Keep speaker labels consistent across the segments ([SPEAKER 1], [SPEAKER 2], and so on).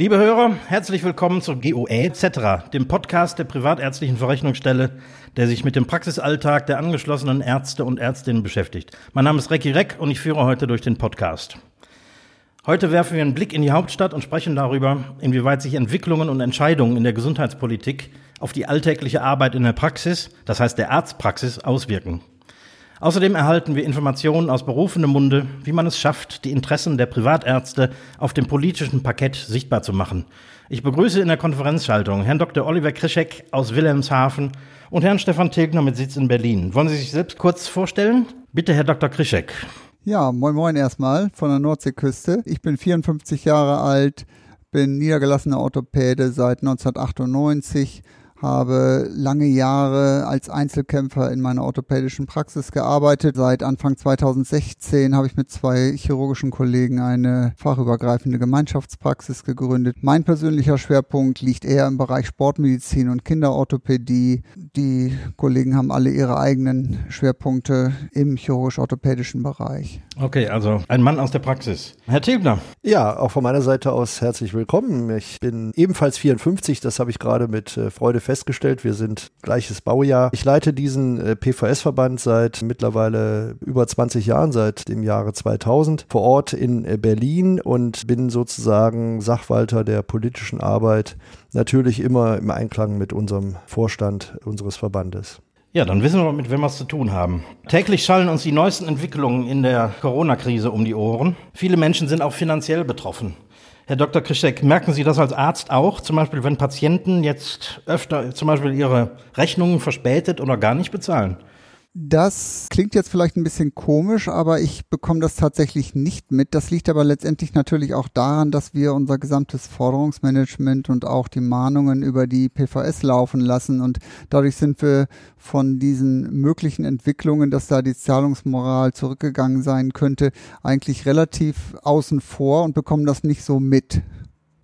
[SPEAKER 1] Liebe Hörer, herzlich willkommen zur GOE etc., dem Podcast der Privatärztlichen Verrechnungsstelle, der sich mit dem Praxisalltag der angeschlossenen Ärzte und Ärztinnen beschäftigt. Mein Name ist Recki Reck und ich führe heute durch den Podcast. Heute werfen wir einen Blick in die Hauptstadt und sprechen darüber, inwieweit sich Entwicklungen und Entscheidungen in der Gesundheitspolitik auf die alltägliche Arbeit in der Praxis, das heißt der Arztpraxis, auswirken. Außerdem erhalten wir Informationen aus berufenem Munde, wie man es schafft, die Interessen der Privatärzte auf dem politischen Parkett sichtbar zu machen. Ich begrüße in der Konferenzschaltung Herrn Dr. Oliver Krischek aus Wilhelmshaven und Herrn Stefan Tilgner mit Sitz in Berlin. Wollen Sie sich selbst kurz vorstellen? Bitte, Herr Dr. Krischek.
[SPEAKER 2] Ja, moin moin erstmal von der Nordseeküste. Ich bin 54 Jahre alt, bin niedergelassener Orthopäde seit 1998, habe lange Jahre als Einzelkämpfer in meiner orthopädischen Praxis gearbeitet. Seit Anfang 2016 habe ich mit zwei chirurgischen Kollegen eine fachübergreifende Gemeinschaftspraxis gegründet. Mein persönlicher Schwerpunkt liegt eher im Bereich Sportmedizin und Kinderorthopädie. Die Kollegen haben alle ihre eigenen Schwerpunkte im chirurgisch-orthopädischen Bereich.
[SPEAKER 1] Okay, also ein Mann aus der Praxis. Herr Tilgner.
[SPEAKER 3] Ja, auch von meiner Seite aus herzlich willkommen. Ich bin ebenfalls 54, das habe ich gerade mit äh, Freude festgestellt. Wir sind gleiches Baujahr. Ich leite diesen äh, PVS-Verband seit mittlerweile über 20 Jahren, seit dem Jahre 2000, vor Ort in äh, Berlin und bin sozusagen Sachwalter der politischen Arbeit, natürlich immer im Einklang mit unserem Vorstand unseres Verbandes.
[SPEAKER 1] Ja, dann wissen wir, mit wem wir es zu tun haben. Täglich schallen uns die neuesten Entwicklungen in der Corona-Krise um die Ohren. Viele Menschen sind auch finanziell betroffen. Herr Dr. Krischek, merken Sie das als Arzt auch? Zum Beispiel, wenn Patienten jetzt öfter zum Beispiel ihre Rechnungen verspätet oder gar nicht bezahlen?
[SPEAKER 2] Das klingt jetzt vielleicht ein bisschen komisch, aber ich bekomme das tatsächlich nicht mit. Das liegt aber letztendlich natürlich auch daran, dass wir unser gesamtes Forderungsmanagement und auch die Mahnungen über die PVS laufen lassen und dadurch sind wir von diesen möglichen Entwicklungen, dass da die Zahlungsmoral zurückgegangen sein könnte, eigentlich relativ außen vor und bekommen das nicht so mit.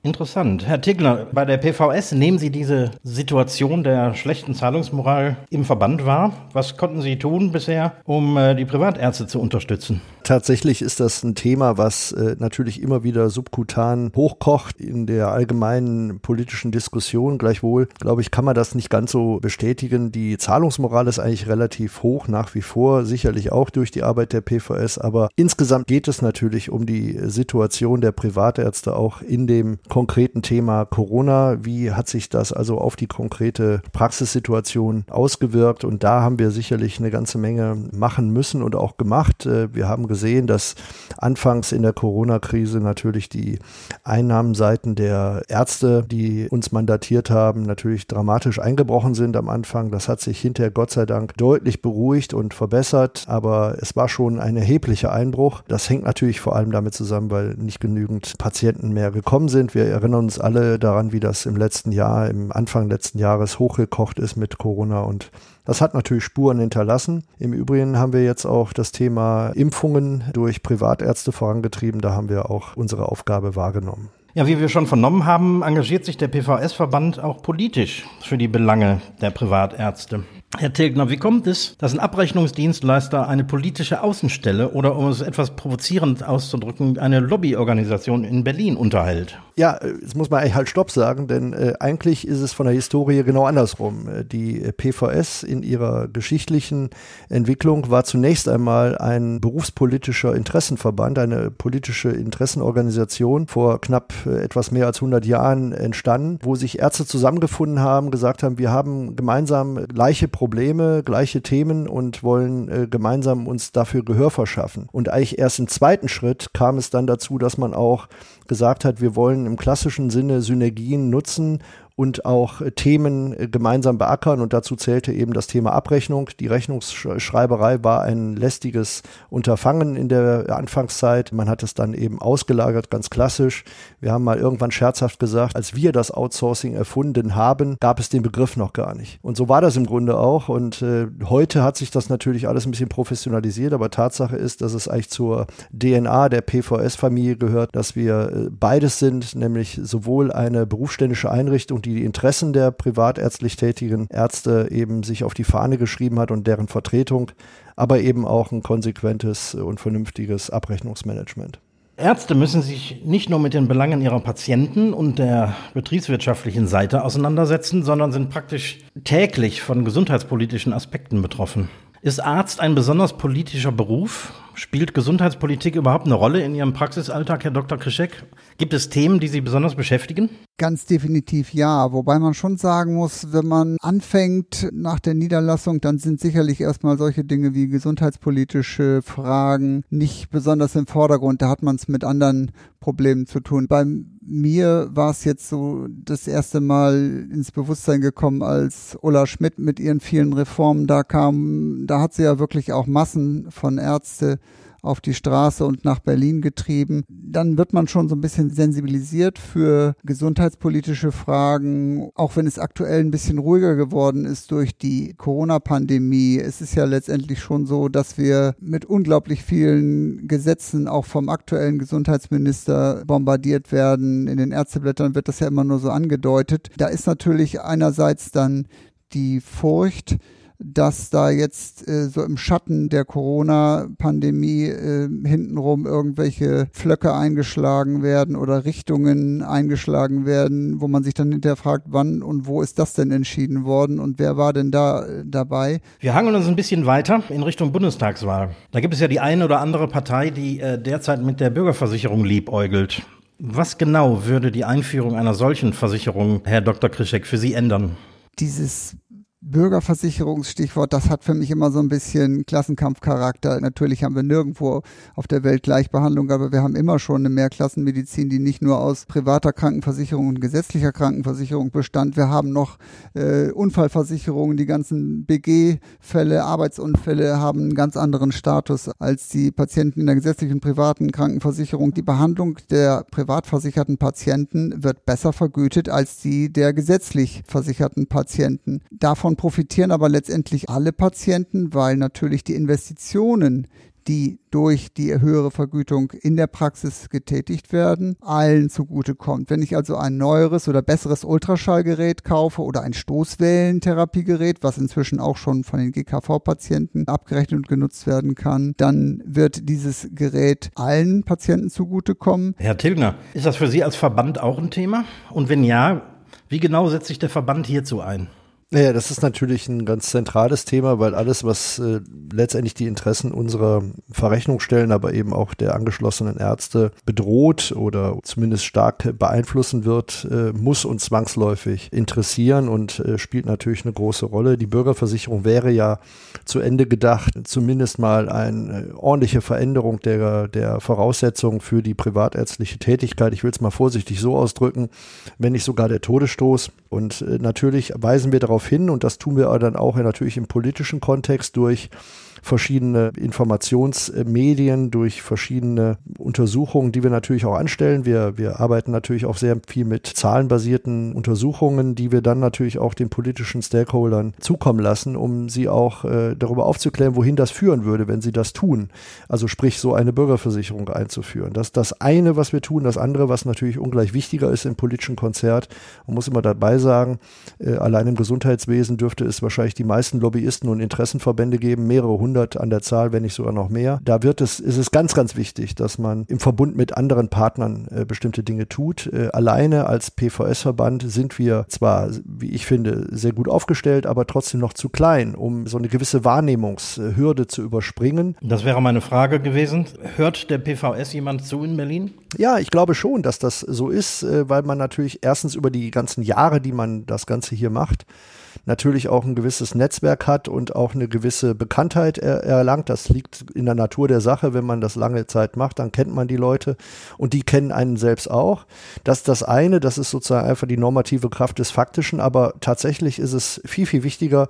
[SPEAKER 1] Interessant. Herr Tigler, bei der PVS nehmen Sie diese Situation der schlechten Zahlungsmoral im Verband wahr? Was konnten Sie tun bisher, um äh, die Privatärzte zu unterstützen?
[SPEAKER 3] Tatsächlich ist das ein Thema, was äh, natürlich immer wieder subkutan hochkocht in der allgemeinen politischen Diskussion. Gleichwohl, glaube ich, kann man das nicht ganz so bestätigen. Die Zahlungsmoral ist eigentlich relativ hoch nach wie vor, sicherlich auch durch die Arbeit der PVS. Aber insgesamt geht es natürlich um die Situation der Privatärzte auch in dem konkreten Thema Corona. Wie hat sich das also auf die konkrete Praxissituation ausgewirkt? Und da haben wir sicherlich eine ganze Menge machen müssen und auch gemacht. Äh, wir haben gesehen, dass anfangs in der Corona-Krise natürlich die Einnahmenseiten der Ärzte, die uns mandatiert haben, natürlich dramatisch eingebrochen sind am Anfang. Das hat sich hinterher Gott sei Dank deutlich beruhigt und verbessert, aber es war schon ein erheblicher Einbruch. Das hängt natürlich vor allem damit zusammen, weil nicht genügend Patienten mehr gekommen sind. Wir erinnern uns alle daran, wie das im letzten Jahr, im Anfang letzten Jahres hochgekocht ist mit Corona und das hat natürlich Spuren hinterlassen. Im Übrigen haben wir jetzt auch das Thema Impfungen durch Privatärzte vorangetrieben. Da haben wir auch unsere Aufgabe wahrgenommen.
[SPEAKER 1] Ja, wie wir schon vernommen haben, engagiert sich der PVS-Verband auch politisch für die Belange der Privatärzte. Herr Tilgner, wie kommt es, dass ein Abrechnungsdienstleister eine politische Außenstelle oder, um es etwas provozierend auszudrücken, eine Lobbyorganisation in Berlin unterhält?
[SPEAKER 3] Ja, jetzt muss man eigentlich halt Stopp sagen, denn äh, eigentlich ist es von der Historie genau andersrum. Äh, die PVS in ihrer geschichtlichen Entwicklung war zunächst einmal ein berufspolitischer Interessenverband, eine politische Interessenorganisation vor knapp äh, etwas mehr als 100 Jahren entstanden, wo sich Ärzte zusammengefunden haben, gesagt haben, wir haben gemeinsam gleiche Probleme, gleiche Themen und wollen äh, gemeinsam uns dafür Gehör verschaffen. Und eigentlich erst im zweiten Schritt kam es dann dazu, dass man auch gesagt hat, wir wollen im klassischen Sinne Synergien nutzen und auch Themen gemeinsam beackern. Und dazu zählte eben das Thema Abrechnung. Die Rechnungsschreiberei war ein lästiges Unterfangen in der Anfangszeit. Man hat es dann eben ausgelagert, ganz klassisch. Wir haben mal irgendwann scherzhaft gesagt, als wir das Outsourcing erfunden haben, gab es den Begriff noch gar nicht. Und so war das im Grunde auch. Und äh, heute hat sich das natürlich alles ein bisschen professionalisiert. Aber Tatsache ist, dass es eigentlich zur DNA der PVS-Familie gehört, dass wir äh, beides sind, nämlich sowohl eine berufsständische Einrichtung, die Interessen der privatärztlich tätigen Ärzte eben sich auf die Fahne geschrieben hat und deren Vertretung, aber eben auch ein konsequentes und vernünftiges Abrechnungsmanagement.
[SPEAKER 1] Ärzte müssen sich nicht nur mit den Belangen ihrer Patienten und der betriebswirtschaftlichen Seite auseinandersetzen, sondern sind praktisch täglich von gesundheitspolitischen Aspekten betroffen. Ist Arzt ein besonders politischer Beruf? Spielt Gesundheitspolitik überhaupt eine Rolle in Ihrem Praxisalltag, Herr Dr. Krischek? Gibt es Themen, die Sie besonders beschäftigen?
[SPEAKER 2] Ganz definitiv ja, wobei man schon sagen muss, wenn man anfängt nach der Niederlassung, dann sind sicherlich erstmal solche Dinge wie gesundheitspolitische Fragen nicht besonders im Vordergrund. Da hat man es mit anderen Problemen zu tun. Bei mir war es jetzt so das erste Mal ins Bewusstsein gekommen, als Ulla Schmidt mit ihren vielen Reformen da kam. Da hat sie ja wirklich auch Massen von Ärzte auf die Straße und nach Berlin getrieben. Dann wird man schon so ein bisschen sensibilisiert für gesundheitspolitische Fragen, auch wenn es aktuell ein bisschen ruhiger geworden ist durch die Corona-Pandemie. Es ist ja letztendlich schon so, dass wir mit unglaublich vielen Gesetzen auch vom aktuellen Gesundheitsminister bombardiert werden. In den Ärzteblättern wird das ja immer nur so angedeutet. Da ist natürlich einerseits dann die Furcht, dass da jetzt äh, so im Schatten der Corona-Pandemie äh, hintenrum irgendwelche Flöcke eingeschlagen werden oder Richtungen eingeschlagen werden, wo man sich dann hinterher fragt, wann und wo ist das denn entschieden worden und wer war denn da äh, dabei?
[SPEAKER 1] Wir hangeln uns ein bisschen weiter in Richtung Bundestagswahl. Da gibt es ja die eine oder andere Partei, die äh, derzeit mit der Bürgerversicherung liebäugelt. Was genau würde die Einführung einer solchen Versicherung, Herr Dr. Krischek, für Sie ändern?
[SPEAKER 2] Dieses Bürgerversicherungsstichwort, das hat für mich immer so ein bisschen Klassenkampfcharakter. Natürlich haben wir nirgendwo auf der Welt Gleichbehandlung, aber wir haben immer schon eine Mehrklassenmedizin, die nicht nur aus privater Krankenversicherung und gesetzlicher Krankenversicherung bestand. Wir haben noch äh, Unfallversicherungen, die ganzen BG-Fälle, Arbeitsunfälle haben einen ganz anderen Status als die Patienten in der gesetzlichen privaten Krankenversicherung. Die Behandlung der privatversicherten Patienten wird besser vergütet als die der gesetzlich versicherten Patienten. Davon profitieren aber letztendlich alle Patienten, weil natürlich die Investitionen, die durch die höhere Vergütung in der Praxis getätigt werden, allen zugutekommt. Wenn ich also ein neueres oder besseres Ultraschallgerät kaufe oder ein Stoßwellentherapiegerät, was inzwischen auch schon von den GKV-Patienten abgerechnet und genutzt werden kann, dann wird dieses Gerät allen Patienten zugutekommen.
[SPEAKER 1] Herr Tilgner, ist das für Sie als Verband auch ein Thema? Und wenn ja, wie genau setzt sich der Verband hierzu ein?
[SPEAKER 3] Naja, das ist natürlich ein ganz zentrales Thema, weil alles, was äh, letztendlich die Interessen unserer Verrechnungsstellen, aber eben auch der angeschlossenen Ärzte bedroht oder zumindest stark beeinflussen wird, äh, muss uns zwangsläufig interessieren und äh, spielt natürlich eine große Rolle. Die Bürgerversicherung wäre ja zu Ende gedacht, zumindest mal eine ordentliche Veränderung der, der Voraussetzungen für die privatärztliche Tätigkeit. Ich will es mal vorsichtig so ausdrücken, wenn nicht sogar der Todesstoß. Und äh, natürlich weisen wir darauf darauf hin und das tun wir dann auch natürlich im politischen Kontext durch verschiedene Informationsmedien, durch verschiedene Untersuchungen, die wir natürlich auch anstellen. Wir, wir arbeiten natürlich auch sehr viel mit zahlenbasierten Untersuchungen, die wir dann natürlich auch den politischen Stakeholdern zukommen lassen, um sie auch äh, darüber aufzuklären, wohin das führen würde, wenn sie das tun. Also sprich, so eine Bürgerversicherung einzuführen. Das ist das eine, was wir tun. Das andere, was natürlich ungleich wichtiger ist im politischen Konzert, man muss immer dabei sagen, äh, allein im Gesundheitswesen dürfte es wahrscheinlich die meisten Lobbyisten und Interessenverbände geben, mehrere hundert 100 an der Zahl, wenn nicht sogar noch mehr. Da wird es, ist es ganz, ganz wichtig, dass man im Verbund mit anderen Partnern äh, bestimmte Dinge tut. Äh, alleine als PVS-Verband sind wir zwar, wie ich finde, sehr gut aufgestellt, aber trotzdem noch zu klein, um so eine gewisse Wahrnehmungshürde zu überspringen.
[SPEAKER 1] Das wäre meine Frage gewesen. Hört der PVS jemand zu in Berlin?
[SPEAKER 3] Ja, ich glaube schon, dass das so ist, äh, weil man natürlich erstens über die ganzen Jahre, die man das Ganze hier macht, natürlich auch ein gewisses Netzwerk hat und auch eine gewisse Bekanntheit er erlangt. Das liegt in der Natur der Sache. Wenn man das lange Zeit macht, dann kennt man die Leute und die kennen einen selbst auch. Das ist das eine, das ist sozusagen einfach die normative Kraft des Faktischen, aber tatsächlich ist es viel, viel wichtiger,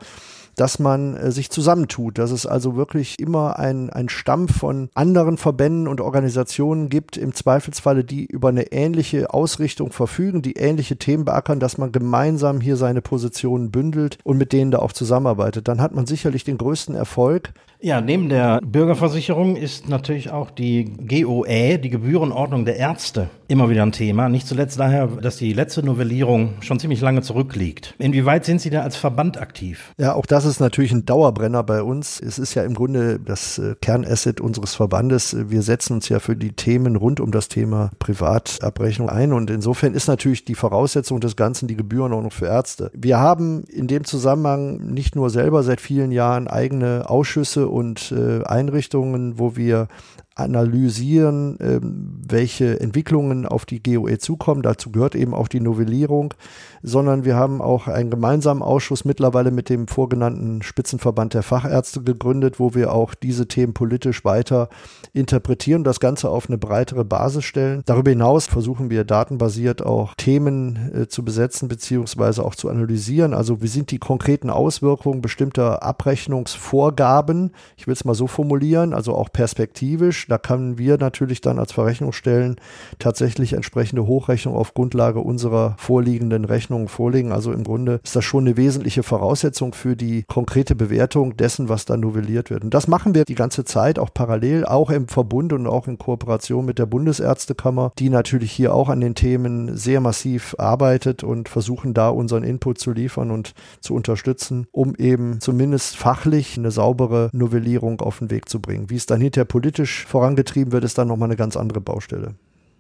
[SPEAKER 3] dass man äh, sich zusammentut, dass es also wirklich immer ein, ein Stamm von anderen Verbänden und Organisationen gibt, im Zweifelsfalle, die über eine ähnliche Ausrichtung verfügen, die ähnliche Themen beackern, dass man gemeinsam hier seine Positionen bündelt und mit denen da auch zusammenarbeitet. Dann hat man sicherlich den größten Erfolg.
[SPEAKER 1] Ja, neben der Bürgerversicherung ist natürlich auch die GOE, die Gebührenordnung der Ärzte, immer wieder ein Thema. Nicht zuletzt daher, dass die letzte Novellierung schon ziemlich lange zurückliegt. Inwieweit sind Sie da als Verband aktiv?
[SPEAKER 3] Ja, auch das ist natürlich ein Dauerbrenner bei uns. Es ist ja im Grunde das äh, Kernasset unseres Verbandes. Wir setzen uns ja für die Themen rund um das Thema Privatabrechnung ein und insofern ist natürlich die Voraussetzung des Ganzen die Gebührenordnung für Ärzte. Wir haben in dem Zusammenhang nicht nur selber seit vielen Jahren eigene Ausschüsse und äh, Einrichtungen, wo wir analysieren, ähm, welche Entwicklungen auf die GOE zukommen. Dazu gehört eben auch die Novellierung, sondern wir haben auch einen gemeinsamen Ausschuss mittlerweile mit dem vorgenannten Spitzenverband der Fachärzte gegründet, wo wir auch diese Themen politisch weiter interpretieren, das Ganze auf eine breitere Basis stellen. Darüber hinaus versuchen wir datenbasiert auch Themen äh, zu besetzen beziehungsweise auch zu analysieren. Also wie sind die konkreten Auswirkungen bestimmter Abrechnungsvorgaben? Ich will es mal so formulieren, also auch perspektivisch da können wir natürlich dann als Verrechnungsstellen tatsächlich entsprechende Hochrechnungen auf Grundlage unserer vorliegenden Rechnungen vorlegen. Also im Grunde ist das schon eine wesentliche Voraussetzung für die konkrete Bewertung dessen, was da novelliert wird. Und das machen wir die ganze Zeit auch parallel, auch im Verbund und auch in Kooperation mit der Bundesärztekammer, die natürlich hier auch an den Themen sehr massiv arbeitet und versuchen da unseren Input zu liefern und zu unterstützen, um eben zumindest fachlich eine saubere Novellierung auf den Weg zu bringen. Wie es dann hinterher politisch vorangetrieben wird, ist dann nochmal eine ganz andere Baustelle.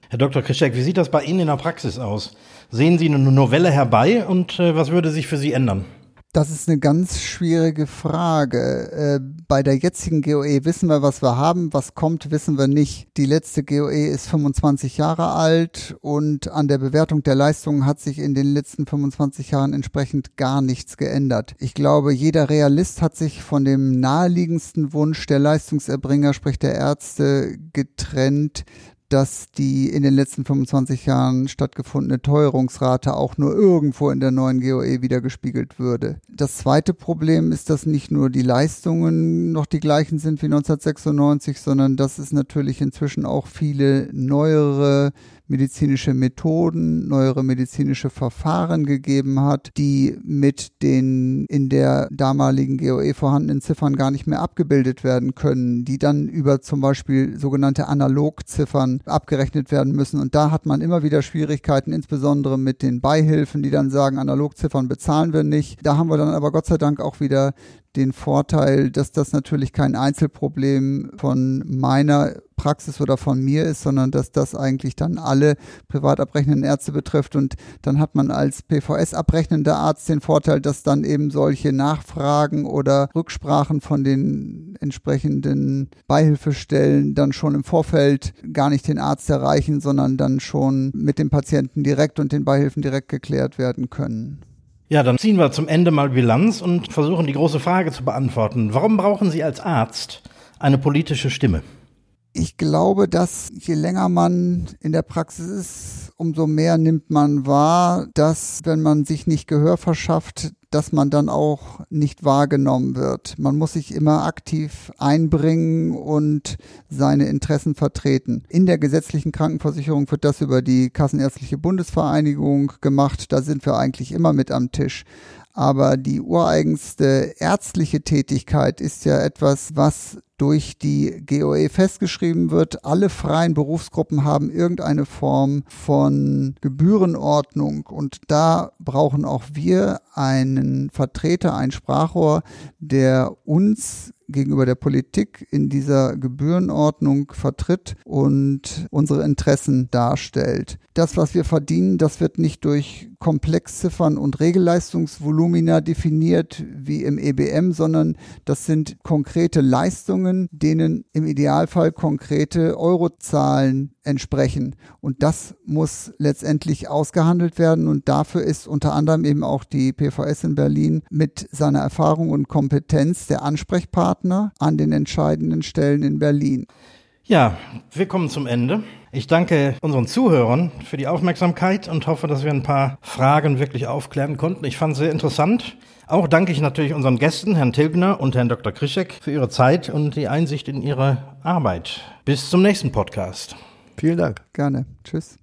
[SPEAKER 1] Herr Dr. Krischek, wie sieht das bei Ihnen in der Praxis aus? Sehen Sie eine Novelle herbei und äh, was würde sich für Sie ändern?
[SPEAKER 2] Das ist eine ganz schwierige Frage. Äh, bei der jetzigen GOE wissen wir, was wir haben. Was kommt, wissen wir nicht. Die letzte GOE ist 25 Jahre alt und an der Bewertung der Leistungen hat sich in den letzten 25 Jahren entsprechend gar nichts geändert. Ich glaube, jeder Realist hat sich von dem naheliegendsten Wunsch der Leistungserbringer, sprich der Ärzte, getrennt, dass die in den letzten 25 Jahren stattgefundene Teuerungsrate auch nur irgendwo in der neuen GOE wieder gespiegelt würde. Das zweite Problem ist, dass nicht nur die Leistungen noch die gleichen sind wie 1996, sondern dass es natürlich inzwischen auch viele neuere medizinische Methoden, neuere medizinische Verfahren gegeben hat, die mit den in der damaligen GOE vorhandenen Ziffern gar nicht mehr abgebildet werden können, die dann über zum Beispiel sogenannte Analogziffern abgerechnet werden müssen. Und da hat man immer wieder Schwierigkeiten, insbesondere mit den Beihilfen, die dann sagen, Analogziffern bezahlen wir nicht. Da haben wir dann aber Gott sei Dank auch wieder den Vorteil, dass das natürlich kein Einzelproblem von meiner Praxis oder von mir ist, sondern dass das eigentlich dann alle privat abrechnenden Ärzte betrifft. Und dann hat man als PVS abrechnender Arzt den Vorteil, dass dann eben solche Nachfragen oder Rücksprachen von den entsprechenden Beihilfestellen dann schon im Vorfeld gar nicht den Arzt erreichen, sondern dann schon mit dem Patienten direkt und den Beihilfen direkt geklärt werden können.
[SPEAKER 1] Ja, dann ziehen wir zum Ende mal Bilanz und versuchen die große Frage zu beantworten. Warum brauchen Sie als Arzt eine politische Stimme?
[SPEAKER 2] Ich glaube, dass je länger man in der Praxis ist, umso mehr nimmt man wahr, dass wenn man sich nicht Gehör verschafft, dass man dann auch nicht wahrgenommen wird. Man muss sich immer aktiv einbringen und seine Interessen vertreten. In der gesetzlichen Krankenversicherung wird das über die Kassenärztliche Bundesvereinigung gemacht. Da sind wir eigentlich immer mit am Tisch. Aber die ureigenste ärztliche Tätigkeit ist ja etwas, was durch die GOE festgeschrieben wird. Alle freien Berufsgruppen haben irgendeine Form von Gebührenordnung und da brauchen auch wir einen Vertreter, ein Sprachrohr, der uns gegenüber der Politik in dieser Gebührenordnung vertritt und unsere Interessen darstellt. Das, was wir verdienen, das wird nicht durch Komplexziffern und Regelleistungsvolumina definiert wie im EBM, sondern das sind konkrete Leistungen, denen im Idealfall konkrete Eurozahlen entsprechen. Und das muss letztendlich ausgehandelt werden. Und dafür ist unter anderem eben auch die PVS in Berlin mit seiner Erfahrung und Kompetenz der Ansprechpartner an den entscheidenden Stellen in Berlin.
[SPEAKER 1] Ja, wir kommen zum Ende. Ich danke unseren Zuhörern für die Aufmerksamkeit und hoffe, dass wir ein paar Fragen wirklich aufklären konnten. Ich fand es sehr interessant. Auch danke ich natürlich unseren Gästen, Herrn Tilgner und Herrn Dr. Krischek, für ihre Zeit und die Einsicht in ihre Arbeit. Bis zum nächsten Podcast.
[SPEAKER 3] Vielen Dank.
[SPEAKER 2] Gerne. Tschüss.